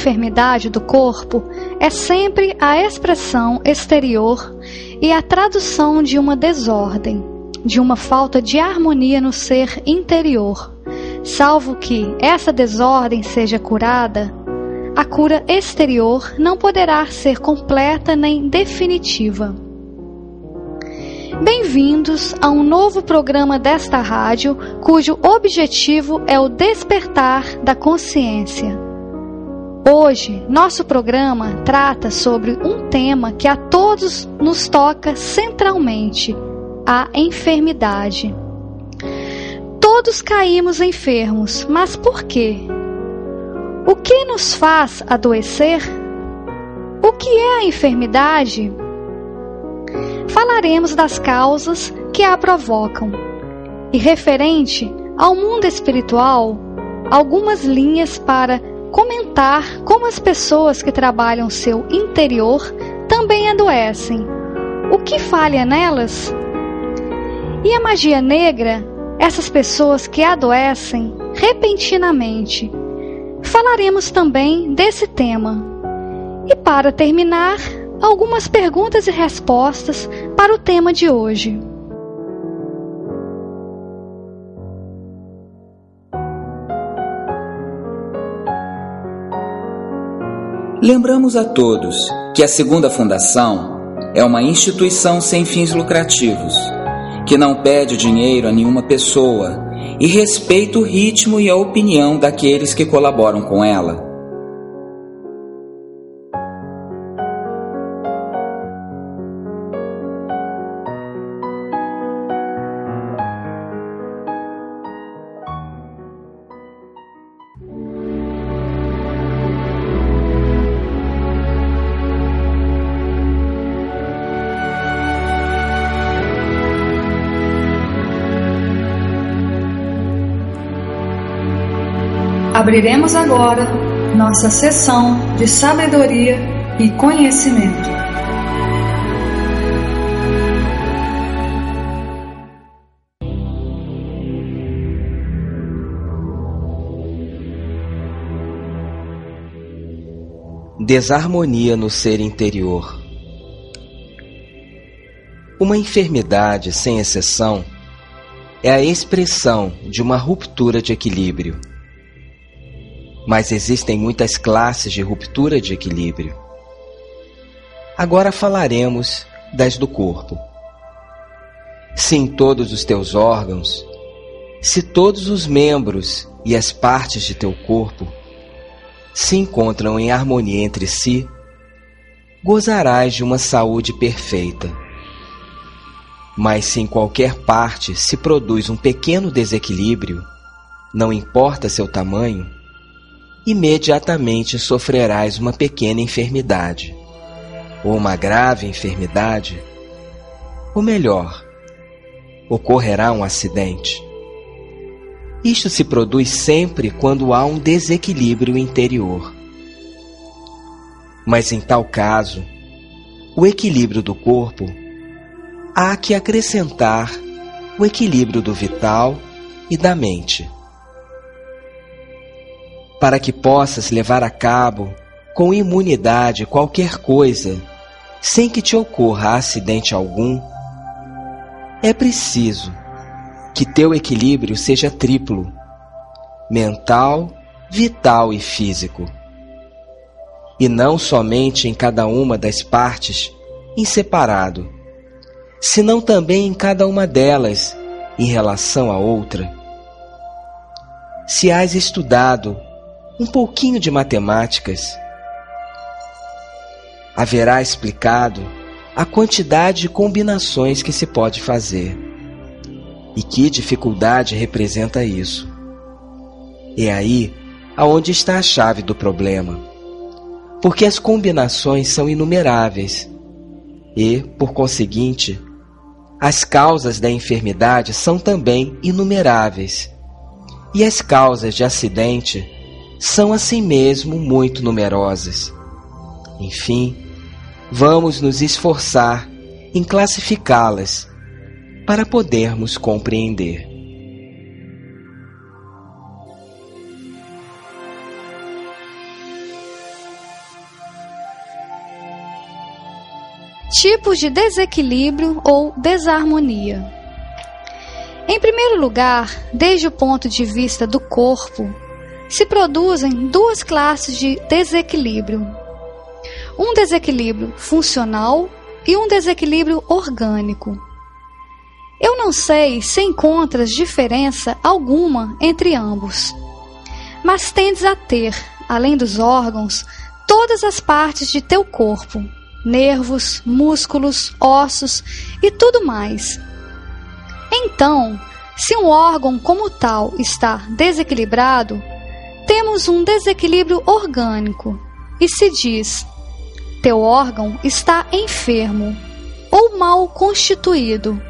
Enfermidade do corpo é sempre a expressão exterior e a tradução de uma desordem, de uma falta de harmonia no ser interior. Salvo que essa desordem seja curada, a cura exterior não poderá ser completa nem definitiva. Bem-vindos a um novo programa desta rádio, cujo objetivo é o despertar da consciência. Hoje, nosso programa trata sobre um tema que a todos nos toca centralmente: a enfermidade. Todos caímos enfermos, mas por quê? O que nos faz adoecer? O que é a enfermidade? Falaremos das causas que a provocam. E referente ao mundo espiritual, algumas linhas para comentar como as pessoas que trabalham seu interior também adoecem. O que falha nelas? E a magia negra, essas pessoas que adoecem repentinamente. Falaremos também desse tema. E para terminar, algumas perguntas e respostas para o tema de hoje. Lembramos a todos que a Segunda Fundação é uma instituição sem fins lucrativos, que não pede dinheiro a nenhuma pessoa e respeita o ritmo e a opinião daqueles que colaboram com ela. Abriremos agora nossa sessão de sabedoria e conhecimento. Desarmonia no ser interior. Uma enfermidade, sem exceção, é a expressão de uma ruptura de equilíbrio mas existem muitas classes de ruptura de equilíbrio. Agora falaremos das do corpo. Se em todos os teus órgãos Se todos os membros e as partes de teu corpo se encontram em harmonia entre si, gozarás de uma saúde perfeita. Mas se em qualquer parte se produz um pequeno desequilíbrio, não importa seu tamanho, imediatamente sofrerás uma pequena enfermidade, ou uma grave enfermidade, ou melhor, ocorrerá um acidente. Isto se produz sempre quando há um desequilíbrio interior. Mas em tal caso, o equilíbrio do corpo há que acrescentar o equilíbrio do vital e da mente. Para que possas levar a cabo com imunidade qualquer coisa, sem que te ocorra acidente algum, é preciso que teu equilíbrio seja triplo: mental, vital e físico. E não somente em cada uma das partes em separado, senão também em cada uma delas em relação à outra. Se has estudado um pouquinho de matemáticas, haverá explicado a quantidade de combinações que se pode fazer. E que dificuldade representa isso? É aí aonde está a chave do problema. Porque as combinações são inumeráveis e, por conseguinte, as causas da enfermidade são também inumeráveis. E as causas de acidente são assim mesmo muito numerosas. Enfim, vamos nos esforçar em classificá-las para podermos compreender. Tipos de desequilíbrio ou desarmonia. Em primeiro lugar, desde o ponto de vista do corpo, se produzem duas classes de desequilíbrio: um desequilíbrio funcional e um desequilíbrio orgânico. Eu não sei se encontras diferença alguma entre ambos, mas tendes a ter, além dos órgãos, todas as partes de teu corpo, nervos, músculos, ossos e tudo mais. Então, se um órgão como tal está desequilibrado, temos um desequilíbrio orgânico e se diz: teu órgão está enfermo ou mal constituído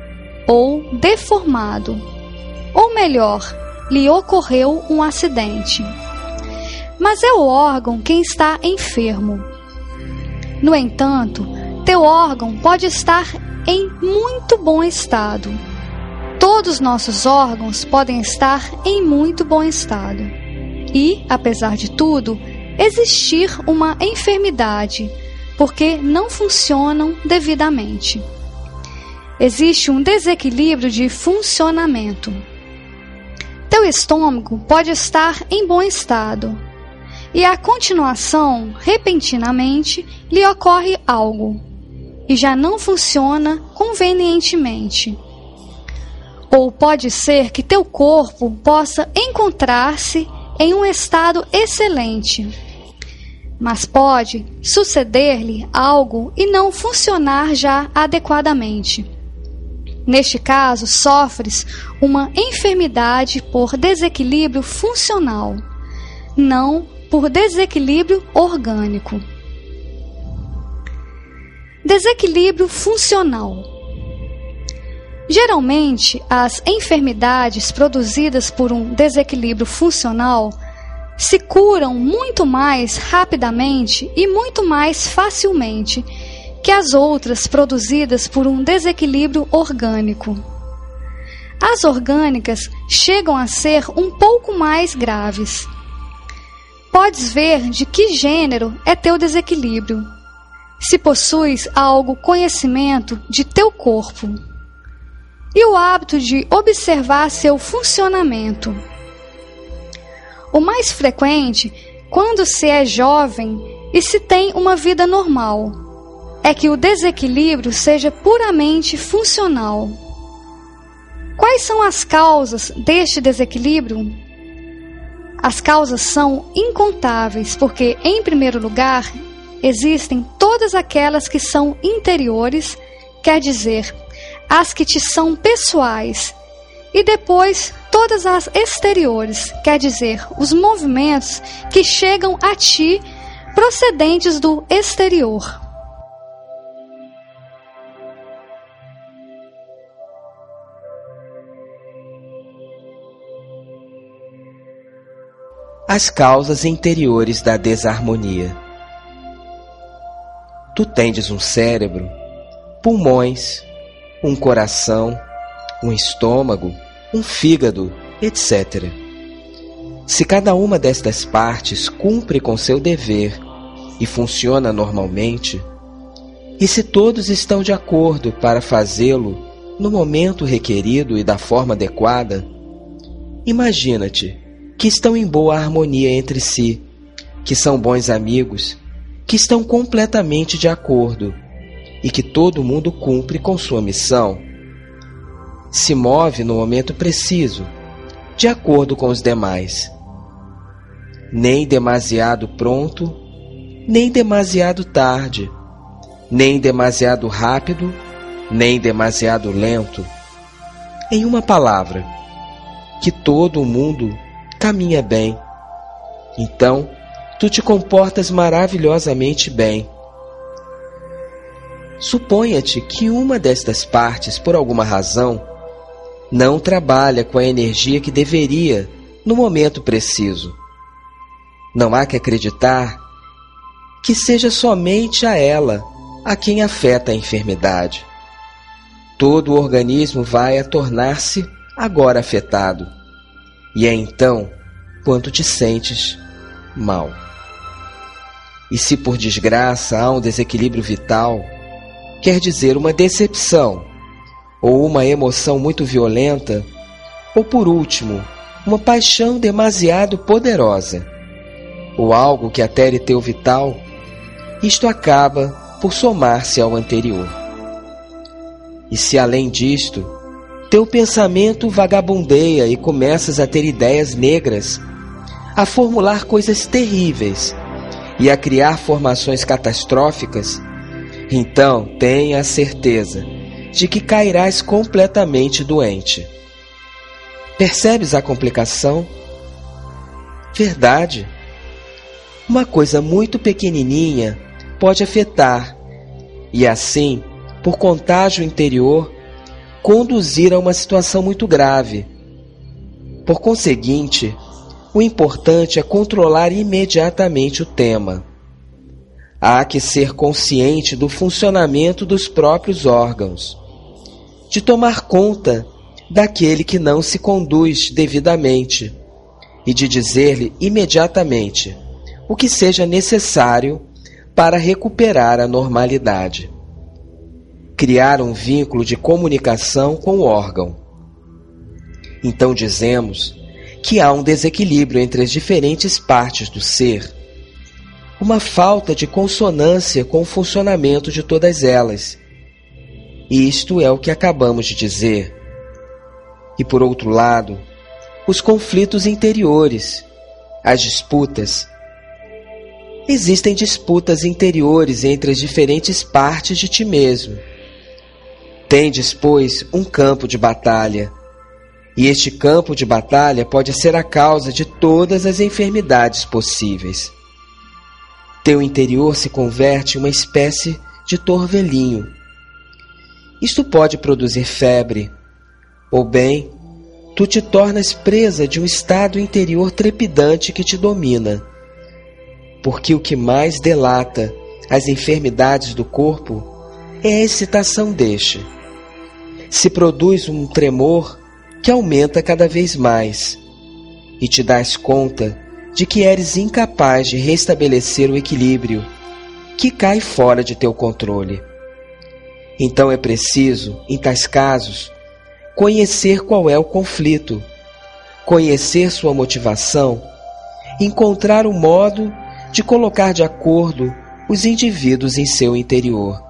ou deformado, ou melhor, lhe ocorreu um acidente. Mas é o órgão quem está enfermo. No entanto, teu órgão pode estar em muito bom estado. Todos nossos órgãos podem estar em muito bom estado. E, apesar de tudo, existir uma enfermidade, porque não funcionam devidamente existe um desequilíbrio de funcionamento. Teu estômago pode estar em bom estado e a continuação, repentinamente, lhe ocorre algo e já não funciona convenientemente. Ou pode ser que teu corpo possa encontrar-se em um estado excelente, mas pode suceder-lhe algo e não funcionar já adequadamente. Neste caso, sofres uma enfermidade por desequilíbrio funcional, não por desequilíbrio orgânico. Desequilíbrio funcional. Geralmente, as enfermidades produzidas por um desequilíbrio funcional se curam muito mais rapidamente e muito mais facilmente que as outras produzidas por um desequilíbrio orgânico. As orgânicas chegam a ser um pouco mais graves. Podes ver de que gênero é teu desequilíbrio, se possuis algo conhecimento de teu corpo e o hábito de observar seu funcionamento. O mais frequente, quando se é jovem e se tem uma vida normal é que o desequilíbrio seja puramente funcional. Quais são as causas deste desequilíbrio? As causas são incontáveis, porque, em primeiro lugar, existem todas aquelas que são interiores, quer dizer, as que te são pessoais, e depois todas as exteriores, quer dizer, os movimentos que chegam a ti procedentes do exterior. as causas interiores da desarmonia. Tu tendes um cérebro, pulmões, um coração, um estômago, um fígado, etc. Se cada uma destas partes cumpre com seu dever e funciona normalmente, e se todos estão de acordo para fazê-lo no momento requerido e da forma adequada, imagina-te que estão em boa harmonia entre si, que são bons amigos, que estão completamente de acordo e que todo mundo cumpre com sua missão. Se move no momento preciso, de acordo com os demais. Nem demasiado pronto, nem demasiado tarde, nem demasiado rápido, nem demasiado lento. Em uma palavra, que todo mundo caminha bem. Então, tu te comportas maravilhosamente bem. Suponha-te que uma destas partes, por alguma razão, não trabalha com a energia que deveria no momento preciso. Não há que acreditar que seja somente a ela a quem afeta a enfermidade. Todo o organismo vai a tornar-se agora afetado e é então quando te sentes mal. E se por desgraça há um desequilíbrio vital, quer dizer uma decepção, ou uma emoção muito violenta, ou por último, uma paixão demasiado poderosa, ou algo que atere teu vital, isto acaba por somar-se ao anterior. E se além disto, teu pensamento vagabundeia e começas a ter ideias negras, a formular coisas terríveis e a criar formações catastróficas, então tenha a certeza de que cairás completamente doente. Percebes a complicação? Verdade. Uma coisa muito pequenininha pode afetar, e assim, por contágio interior, conduzir a uma situação muito grave. Por conseguinte, o importante é controlar imediatamente o tema. Há que ser consciente do funcionamento dos próprios órgãos, de tomar conta daquele que não se conduz devidamente e de dizer-lhe imediatamente o que seja necessário para recuperar a normalidade criar um vínculo de comunicação com o órgão. Então dizemos que há um desequilíbrio entre as diferentes partes do ser, uma falta de consonância com o funcionamento de todas elas. Isto é o que acabamos de dizer. E por outro lado, os conflitos interiores, as disputas. Existem disputas interiores entre as diferentes partes de ti mesmo Tendes, pois, um campo de batalha. E este campo de batalha pode ser a causa de todas as enfermidades possíveis. Teu interior se converte em uma espécie de torvelinho. Isto pode produzir febre, ou bem, tu te tornas presa de um estado interior trepidante que te domina. Porque o que mais delata as enfermidades do corpo é a excitação deste se produz um tremor que aumenta cada vez mais, e te dás conta de que eres incapaz de restabelecer o equilíbrio que cai fora de teu controle. Então é preciso, em tais casos, conhecer qual é o conflito, conhecer sua motivação, encontrar um modo de colocar de acordo os indivíduos em seu interior.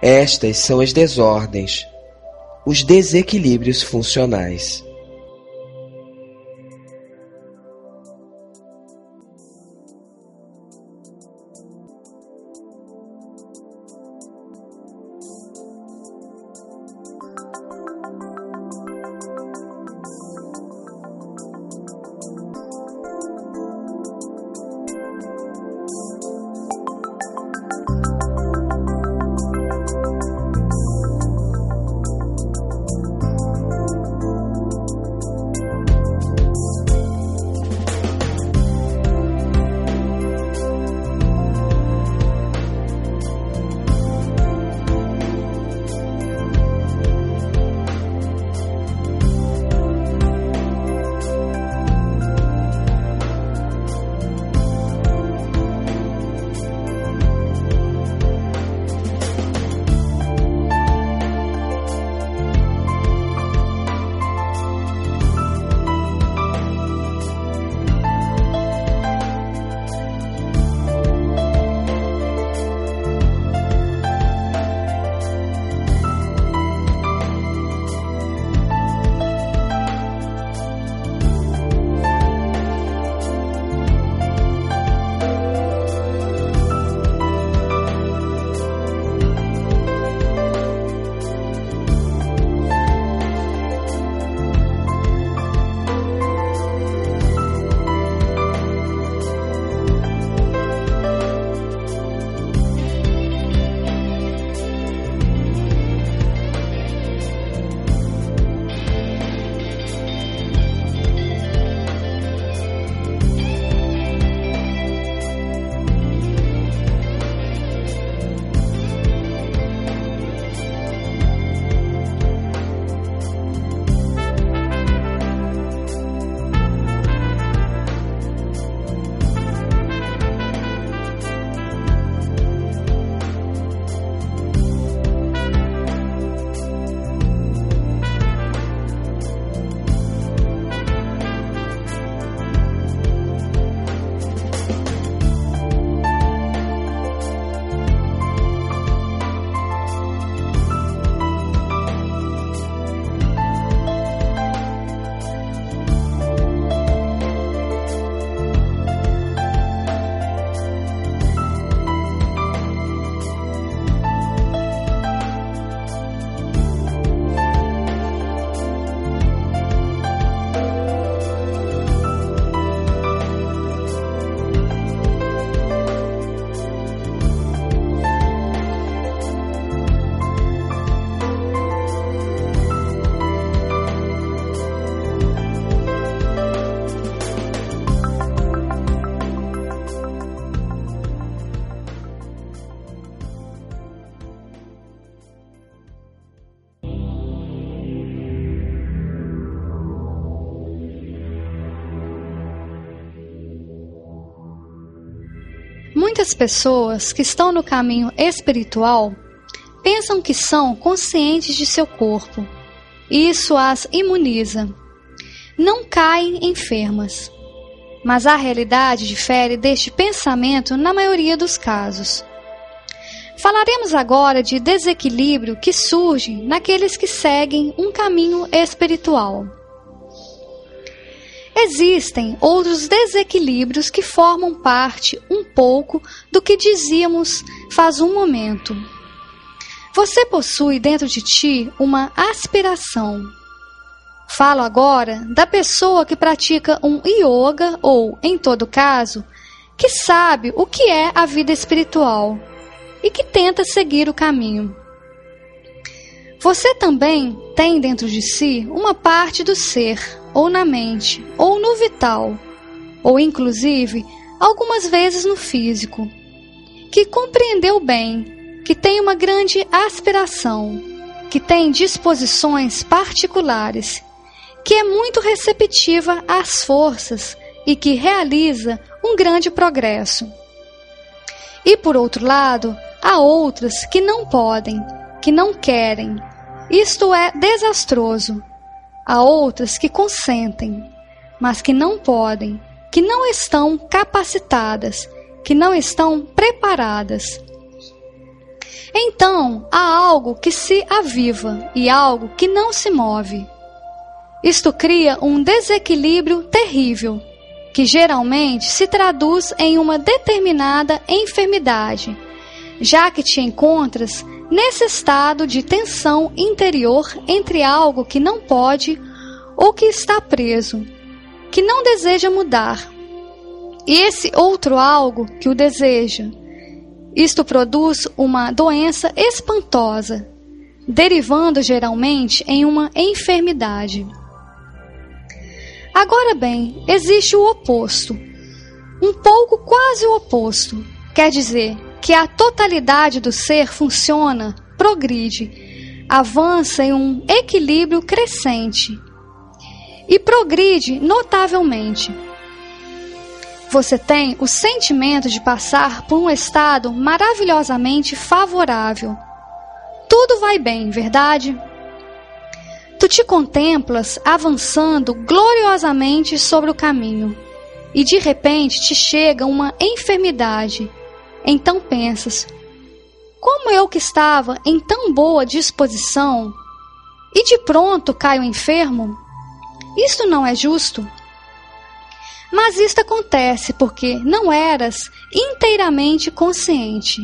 Estas são as desordens, os desequilíbrios funcionais. Pessoas que estão no caminho espiritual pensam que são conscientes de seu corpo. E isso as imuniza. Não caem enfermas. Mas a realidade difere deste pensamento na maioria dos casos. Falaremos agora de desequilíbrio que surge naqueles que seguem um caminho espiritual. Existem outros desequilíbrios que formam parte um pouco do que dizíamos faz um momento. Você possui dentro de ti uma aspiração. Falo agora da pessoa que pratica um yoga ou, em todo caso, que sabe o que é a vida espiritual e que tenta seguir o caminho. Você também tem dentro de si uma parte do ser, ou na mente, ou no vital, ou inclusive algumas vezes no físico, que compreendeu bem, que tem uma grande aspiração, que tem disposições particulares, que é muito receptiva às forças e que realiza um grande progresso. E por outro lado, há outras que não podem, que não querem, isto é desastroso. Há outras que consentem, mas que não podem, que não estão capacitadas, que não estão preparadas. Então há algo que se aviva e algo que não se move. Isto cria um desequilíbrio terrível, que geralmente se traduz em uma determinada enfermidade, já que te encontras nesse estado de tensão interior entre algo que não pode ou que está preso, que não deseja mudar, e esse outro algo que o deseja. Isto produz uma doença espantosa, derivando geralmente em uma enfermidade. Agora bem, existe o oposto. Um pouco quase o oposto. Quer dizer que a totalidade do ser funciona, progride, avança em um equilíbrio crescente e progride notavelmente. Você tem o sentimento de passar por um estado maravilhosamente favorável. Tudo vai bem, verdade? Tu te contemplas avançando gloriosamente sobre o caminho, e de repente te chega uma enfermidade. Então pensas: como eu que estava em tão boa disposição, e de pronto caio enfermo? Isto não é justo. Mas isto acontece porque não eras inteiramente consciente.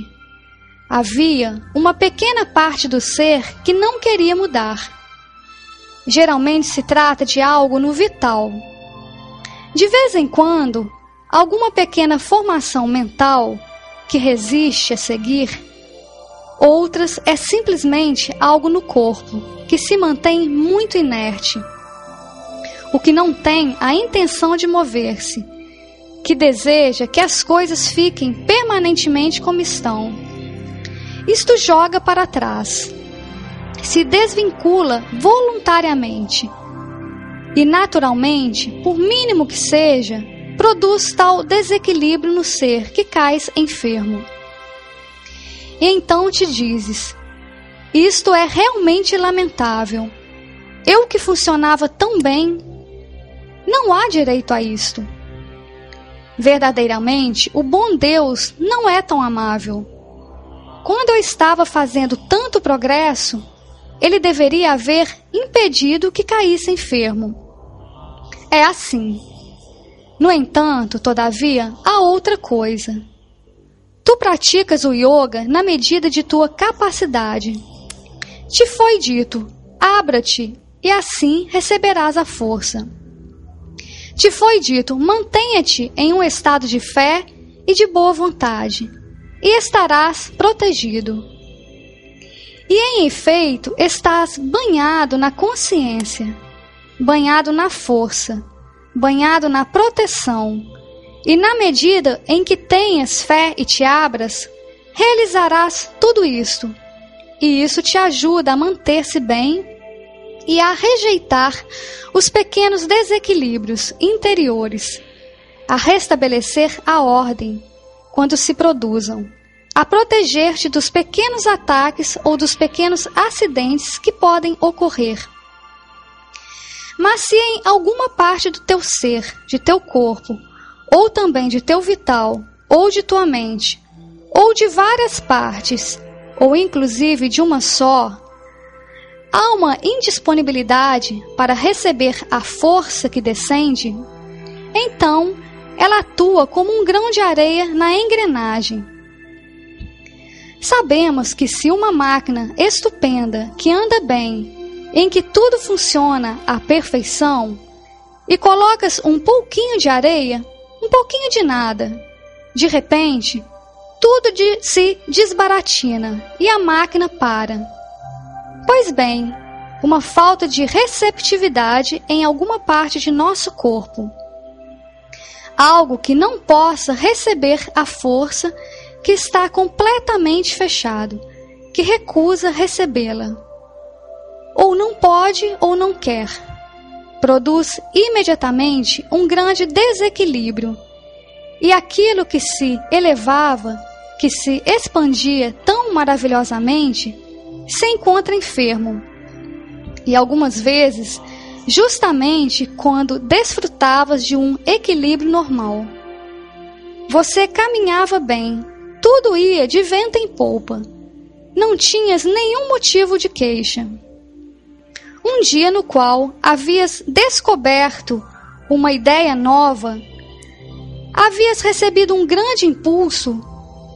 Havia uma pequena parte do ser que não queria mudar. Geralmente se trata de algo no vital. De vez em quando, alguma pequena formação mental que resiste a seguir. Outras é simplesmente algo no corpo que se mantém muito inerte o que não tem a intenção de mover-se, que deseja que as coisas fiquem permanentemente como estão. Isto joga para trás, se desvincula voluntariamente e, naturalmente, por mínimo que seja, produz tal desequilíbrio no ser que cais enfermo. E então te dizes: Isto é realmente lamentável. Eu que funcionava tão bem não há direito a isto. Verdadeiramente, o bom Deus não é tão amável. Quando eu estava fazendo tanto progresso, ele deveria haver impedido que caísse enfermo. É assim. No entanto, todavia, há outra coisa. Tu praticas o yoga na medida de tua capacidade. Te foi dito: abra-te, e assim receberás a força. Te foi dito: mantenha-te em um estado de fé e de boa vontade, e estarás protegido. E em efeito, estás banhado na consciência, banhado na força, banhado na proteção, e na medida em que tenhas fé e te abras, realizarás tudo isto. E isso te ajuda a manter-se bem e a rejeitar os pequenos desequilíbrios interiores, a restabelecer a ordem quando se produzam, a proteger-te dos pequenos ataques ou dos pequenos acidentes que podem ocorrer. Mas se em alguma parte do teu ser, de teu corpo, ou também de teu vital, ou de tua mente, ou de várias partes, ou inclusive de uma só, há uma indisponibilidade para receber a força que descende, então ela atua como um grão de areia na engrenagem. Sabemos que se uma máquina estupenda, que anda bem, em que tudo funciona à perfeição, e colocas um pouquinho de areia, um pouquinho de nada, de repente, tudo de se desbaratina e a máquina para. Pois bem, uma falta de receptividade em alguma parte de nosso corpo. Algo que não possa receber a força que está completamente fechado, que recusa recebê-la. Ou não pode ou não quer. Produz imediatamente um grande desequilíbrio. E aquilo que se elevava, que se expandia tão maravilhosamente, se encontra enfermo. E algumas vezes, justamente quando desfrutavas de um equilíbrio normal. Você caminhava bem, tudo ia de vento em polpa. não tinhas nenhum motivo de queixa. Um dia no qual havias descoberto uma ideia nova, havias recebido um grande impulso,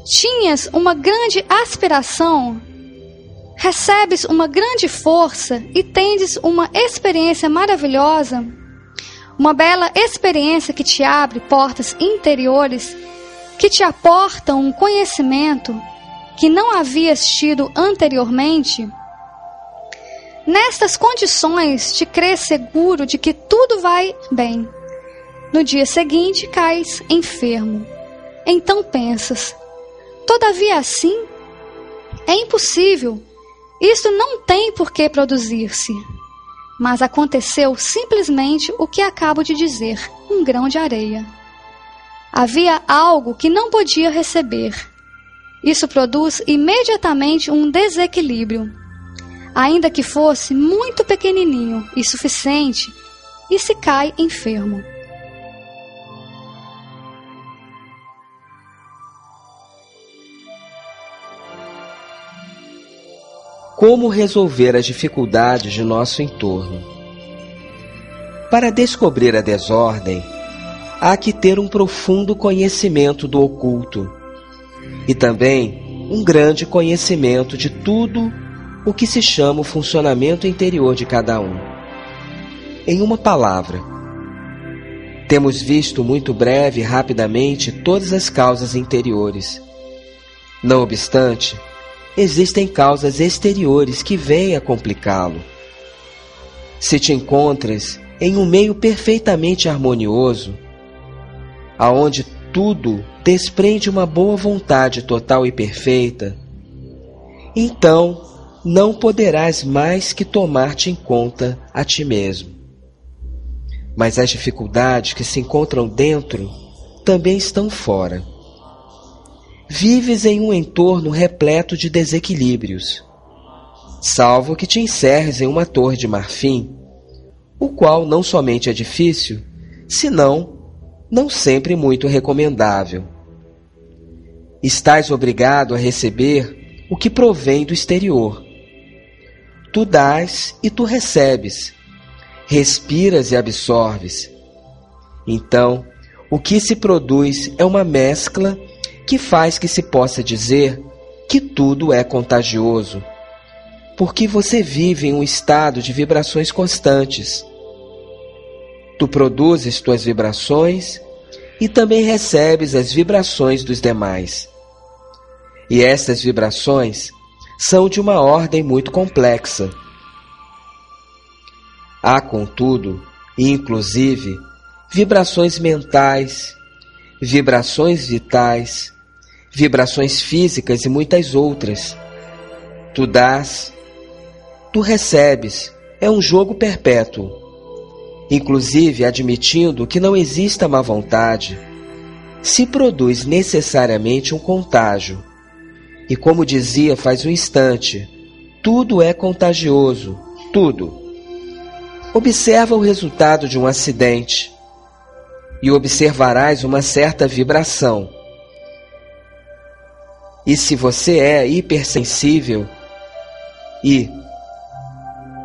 tinhas uma grande aspiração, recebes uma grande força e tendes uma experiência maravilhosa, uma bela experiência que te abre portas interiores, que te aportam um conhecimento que não havias tido anteriormente, nestas condições te crês seguro de que tudo vai bem. No dia seguinte cais enfermo. Então pensas: todavia assim? É impossível. Isto não tem por que produzir-se. Mas aconteceu simplesmente o que acabo de dizer: um grão de areia. Havia algo que não podia receber isso produz imediatamente um desequilíbrio. Ainda que fosse muito pequenininho e suficiente, e se cai enfermo. Como resolver as dificuldades de nosso entorno? Para descobrir a desordem, há que ter um profundo conhecimento do oculto e também um grande conhecimento de tudo o que se chama o funcionamento interior de cada um. Em uma palavra, temos visto muito breve e rapidamente todas as causas interiores. Não obstante, existem causas exteriores que vêm a complicá-lo. Se te encontras em um meio perfeitamente harmonioso, aonde tudo desprende uma boa vontade total e perfeita, então não poderás mais que tomar-te em conta a ti mesmo. Mas as dificuldades que se encontram dentro também estão fora. Vives em um entorno repleto de desequilíbrios, salvo que te encerres em uma torre de marfim, o qual não somente é difícil, senão não sempre muito recomendável. Estás obrigado a receber o que provém do exterior. Tu dás e tu recebes, respiras e absorves. Então, o que se produz é uma mescla que faz que se possa dizer que tudo é contagioso, porque você vive em um estado de vibrações constantes Tu produzes tuas vibrações e também recebes as vibrações dos demais. E estas vibrações são de uma ordem muito complexa. Há, contudo, inclusive, vibrações mentais, vibrações vitais, vibrações físicas e muitas outras. Tu dás, tu recebes, é um jogo perpétuo inclusive admitindo que não exista má vontade, se produz necessariamente um contágio. E como dizia faz um instante, tudo é contagioso, tudo. Observa o resultado de um acidente e observarás uma certa vibração. E se você é hipersensível e,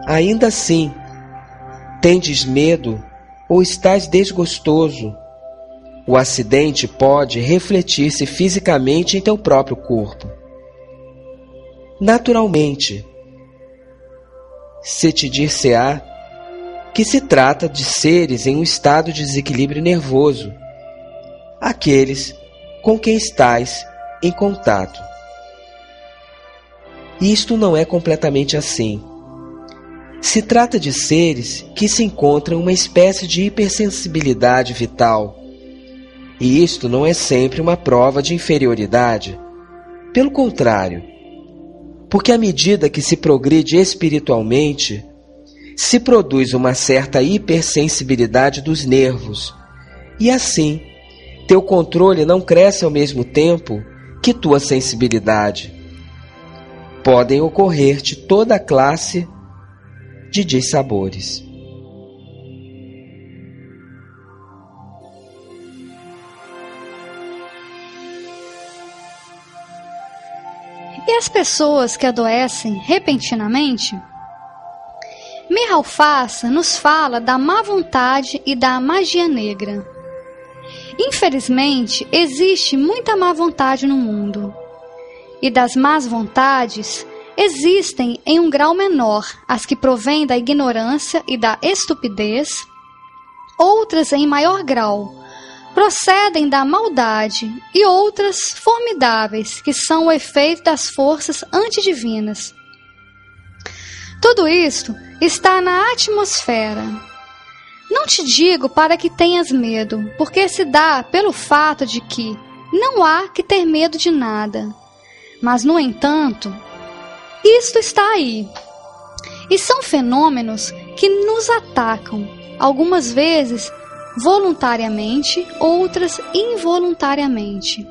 ainda assim, Tendes medo ou estás desgostoso? O acidente pode refletir-se fisicamente em teu próprio corpo. Naturalmente, se te dir-se-á que se trata de seres em um estado de desequilíbrio nervoso, aqueles com quem estás em contato. Isto não é completamente assim. Se trata de seres que se encontram uma espécie de hipersensibilidade vital. E isto não é sempre uma prova de inferioridade. Pelo contrário, porque à medida que se progride espiritualmente, se produz uma certa hipersensibilidade dos nervos, e assim, teu controle não cresce ao mesmo tempo que tua sensibilidade. Podem ocorrer-te toda a classe de dissabores. As pessoas que adoecem repentinamente? Meralfaça nos fala da má vontade e da magia negra. Infelizmente, existe muita má vontade no mundo. E das más vontades, existem em um grau menor as que provêm da ignorância e da estupidez, outras em maior grau procedem da maldade e outras formidáveis que são o efeito das forças antidivinas. Tudo isto está na atmosfera. Não te digo para que tenhas medo, porque se dá pelo fato de que não há que ter medo de nada. Mas, no entanto, isto está aí. E são fenômenos que nos atacam, algumas vezes voluntariamente, outras involuntariamente.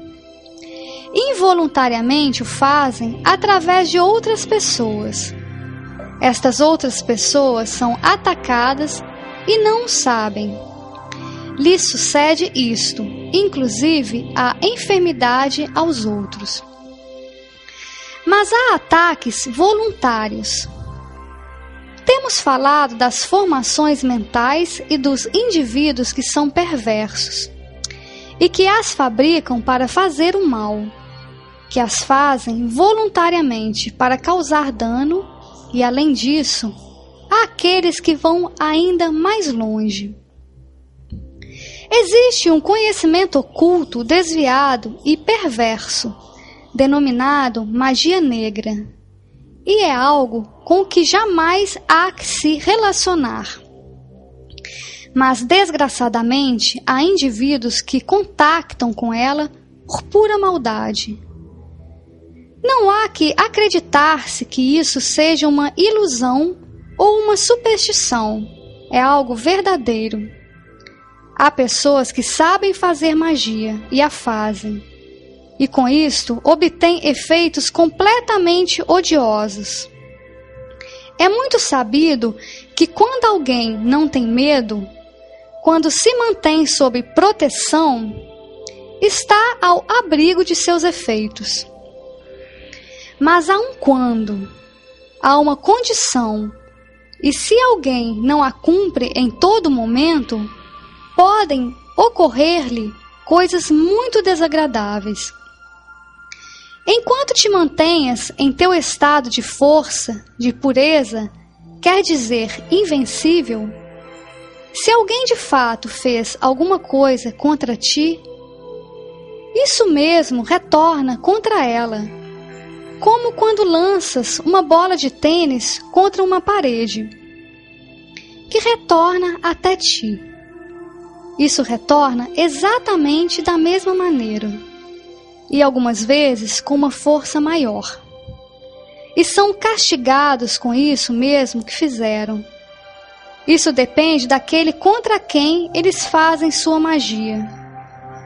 Involuntariamente o fazem através de outras pessoas. Estas outras pessoas são atacadas e não sabem. Lhes sucede isto, inclusive a enfermidade aos outros. Mas há ataques voluntários. Temos falado das formações mentais e dos indivíduos que são perversos e que as fabricam para fazer o mal, que as fazem voluntariamente para causar dano e, além disso, aqueles que vão ainda mais longe. Existe um conhecimento oculto, desviado e perverso, denominado magia negra, e é algo com que jamais há que se relacionar. Mas, desgraçadamente, há indivíduos que contactam com ela por pura maldade. Não há que acreditar-se que isso seja uma ilusão ou uma superstição. É algo verdadeiro. Há pessoas que sabem fazer magia e a fazem. E com isto obtêm efeitos completamente odiosos. É muito sabido que quando alguém não tem medo, quando se mantém sob proteção, está ao abrigo de seus efeitos. Mas há um quando, há uma condição e se alguém não a cumpre em todo momento, podem ocorrer-lhe coisas muito desagradáveis. Enquanto te mantenhas em teu estado de força, de pureza, quer dizer invencível, se alguém de fato fez alguma coisa contra ti, isso mesmo retorna contra ela como quando lanças uma bola de tênis contra uma parede, que retorna até ti. Isso retorna exatamente da mesma maneira, e algumas vezes com uma força maior. E são castigados com isso mesmo que fizeram. Isso depende daquele contra quem eles fazem sua magia,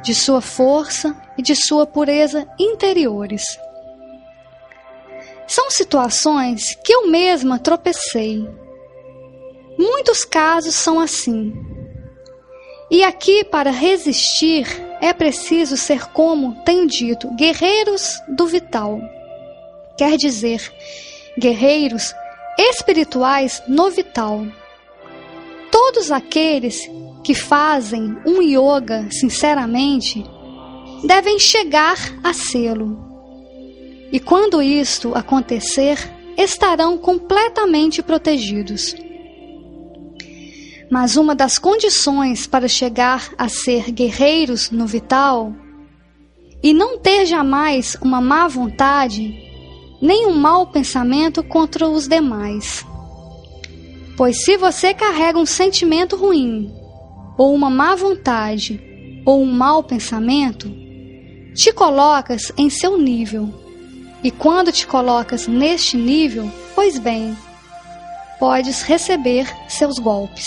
de sua força e de sua pureza interiores. São situações que eu mesma tropecei. Muitos casos são assim. E aqui, para resistir, é preciso ser como tenho dito, guerreiros do vital. Quer dizer, guerreiros espirituais no vital. Todos aqueles que fazem um yoga sinceramente devem chegar a sê-lo e quando isto acontecer, estarão completamente protegidos. Mas uma das condições para chegar a ser guerreiros no vital e não ter jamais uma má vontade, nem um mau pensamento contra os demais. Pois se você carrega um sentimento ruim, ou uma má vontade, ou um mau pensamento, te colocas em seu nível e quando te colocas neste nível, pois bem, podes receber seus golpes.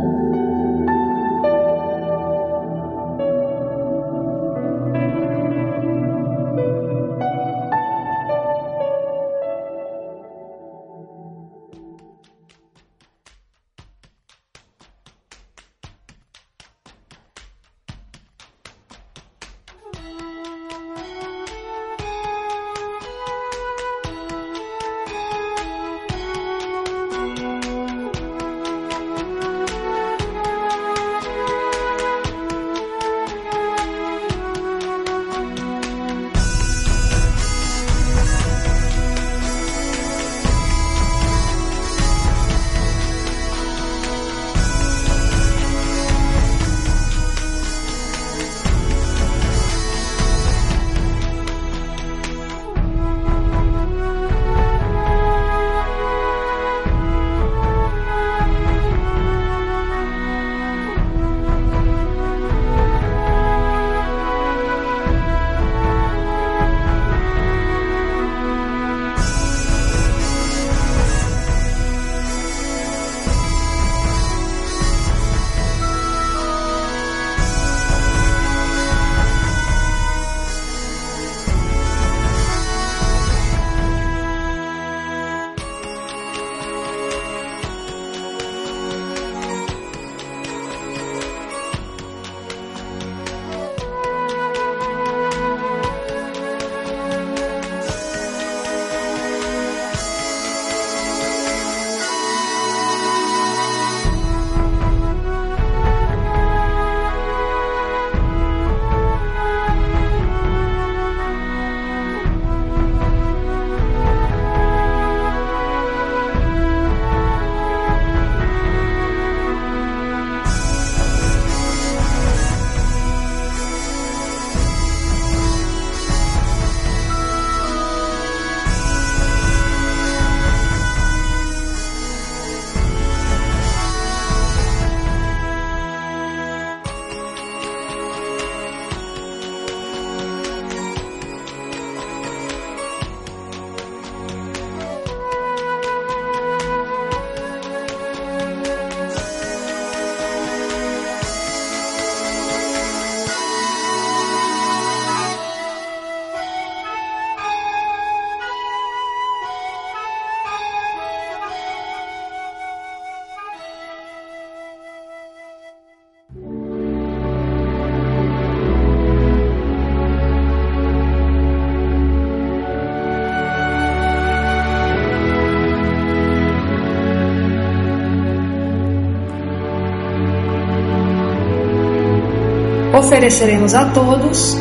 ofereceremos a todos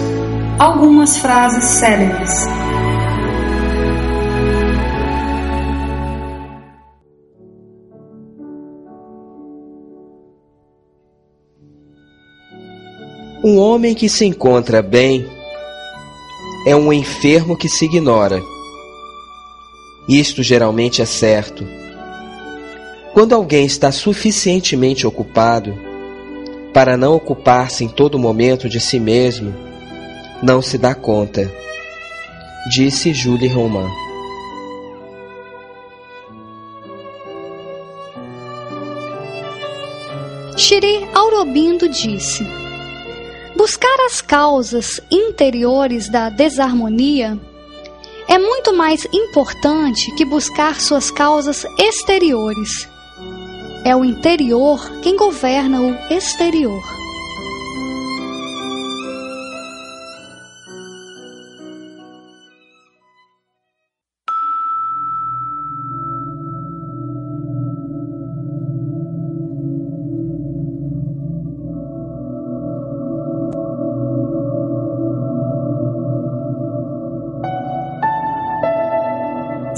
algumas frases célebres. Um homem que se encontra bem é um enfermo que se ignora. Isto geralmente é certo. Quando alguém está suficientemente ocupado, para não ocupar-se em todo momento de si mesmo, não se dá conta, disse Julie Roman. Shri Aurobindo disse: Buscar as causas interiores da desarmonia é muito mais importante que buscar suas causas exteriores é o interior quem governa o exterior.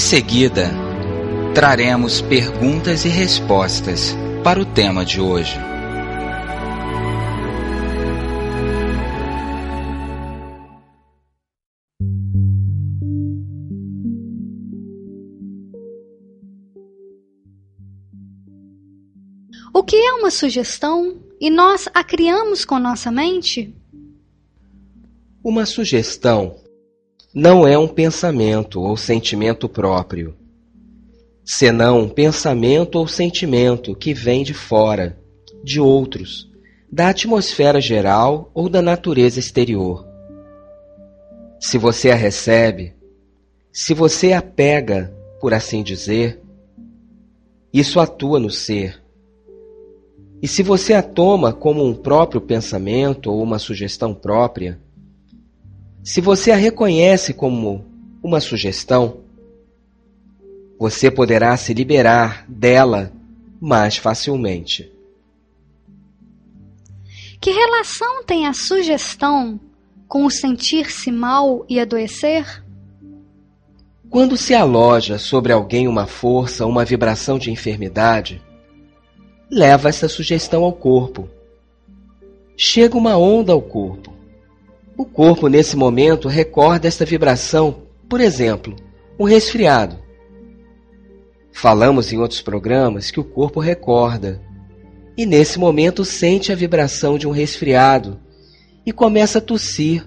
seguida, traremos perguntas e respostas para o tema de hoje. O que é uma sugestão e nós a criamos com nossa mente? Uma sugestão não é um pensamento ou sentimento próprio, senão um pensamento ou sentimento que vem de fora, de outros, da atmosfera geral ou da natureza exterior. Se você a recebe, se você a pega, por assim dizer, isso atua no ser. E se você a toma como um próprio pensamento ou uma sugestão própria, se você a reconhece como uma sugestão, você poderá se liberar dela mais facilmente. Que relação tem a sugestão com o sentir-se mal e adoecer? Quando se aloja sobre alguém uma força, uma vibração de enfermidade, leva essa sugestão ao corpo. Chega uma onda ao corpo. O corpo, nesse momento, recorda esta vibração, por exemplo, um resfriado. Falamos em outros programas que o corpo recorda, e nesse momento sente a vibração de um resfriado e começa a tossir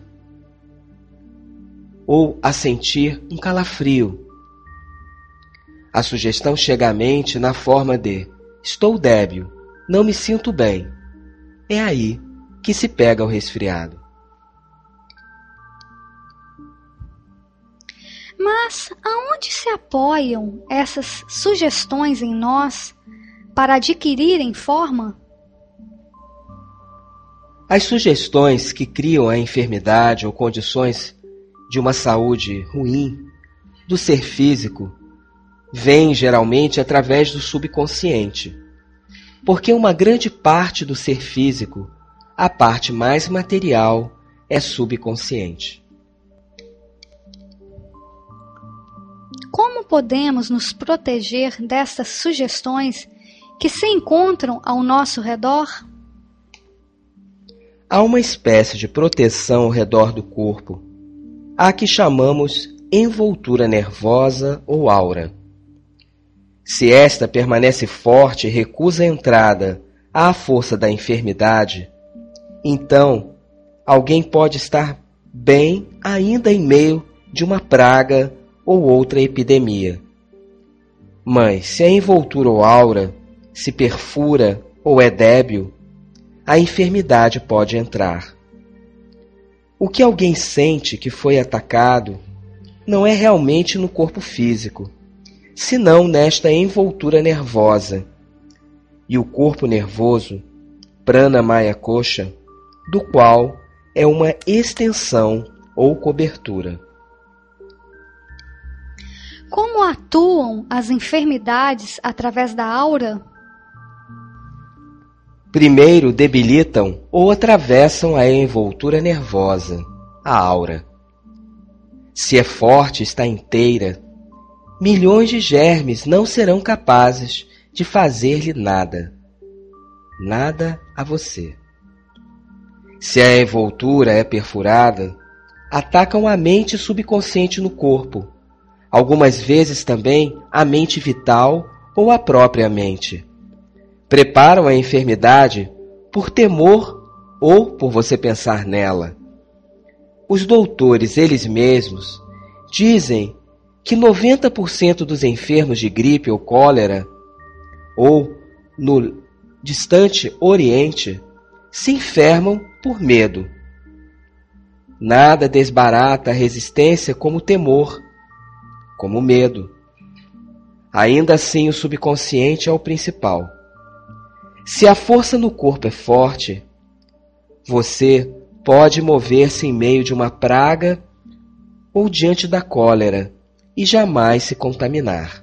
ou a sentir um calafrio. A sugestão chega à mente na forma de estou débil, não me sinto bem. É aí que se pega o resfriado. Mas aonde se apoiam essas sugestões em nós para adquirirem forma? As sugestões que criam a enfermidade ou condições de uma saúde ruim do ser físico vêm geralmente através do subconsciente, porque uma grande parte do ser físico, a parte mais material, é subconsciente. Como podemos nos proteger dessas sugestões que se encontram ao nosso redor? Há uma espécie de proteção ao redor do corpo, a que chamamos envoltura nervosa ou aura. Se esta permanece forte e recusa a entrada à força da enfermidade, então alguém pode estar bem ainda em meio de uma praga ou outra epidemia. Mas se a envoltura ou aura se perfura ou é débil, a enfermidade pode entrar. O que alguém sente que foi atacado não é realmente no corpo físico, senão nesta envoltura nervosa. E o corpo nervoso, prana maya coxa, do qual é uma extensão ou cobertura. Como atuam as enfermidades através da aura? Primeiro debilitam ou atravessam a envoltura nervosa, a aura. Se é forte, está inteira, milhões de germes não serão capazes de fazer-lhe nada. Nada a você. Se a envoltura é perfurada, atacam a mente subconsciente no corpo, algumas vezes também a mente vital ou a própria mente. Preparam a enfermidade por temor ou por você pensar nela. Os doutores, eles mesmos, dizem que 90% dos enfermos de gripe ou cólera, ou no distante Oriente, se enfermam por medo. Nada desbarata a resistência como o temor como o medo. Ainda assim, o subconsciente é o principal. Se a força no corpo é forte, você pode mover-se em meio de uma praga ou diante da cólera e jamais se contaminar.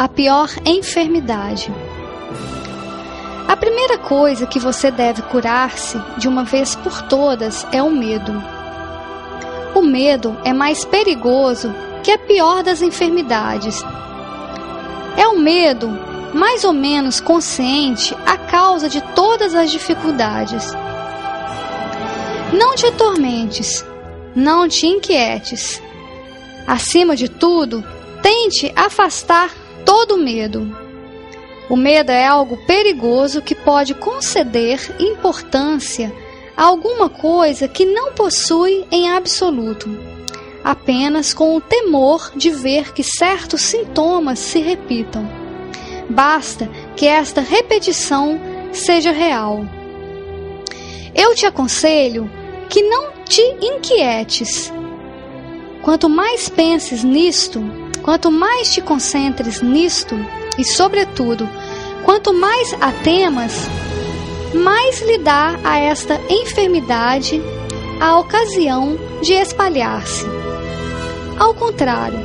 a pior enfermidade. A primeira coisa que você deve curar-se de uma vez por todas é o medo. O medo é mais perigoso que a pior das enfermidades. É o medo, mais ou menos consciente, a causa de todas as dificuldades. Não te atormentes, não te inquietes. Acima de tudo, Tente afastar todo medo. O medo é algo perigoso que pode conceder importância a alguma coisa que não possui em absoluto, apenas com o temor de ver que certos sintomas se repitam. Basta que esta repetição seja real. Eu te aconselho que não te inquietes quanto mais penses nisto, quanto mais te concentres nisto, e sobretudo, quanto mais a temas, mais lhe dá a esta enfermidade a ocasião de espalhar-se. Ao contrário,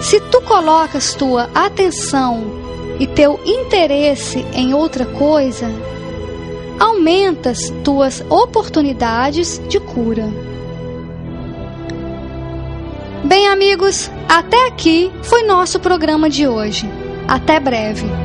se tu colocas tua atenção e teu interesse em outra coisa, aumentas tuas oportunidades de cura. Bem, amigos, até aqui foi nosso programa de hoje. Até breve.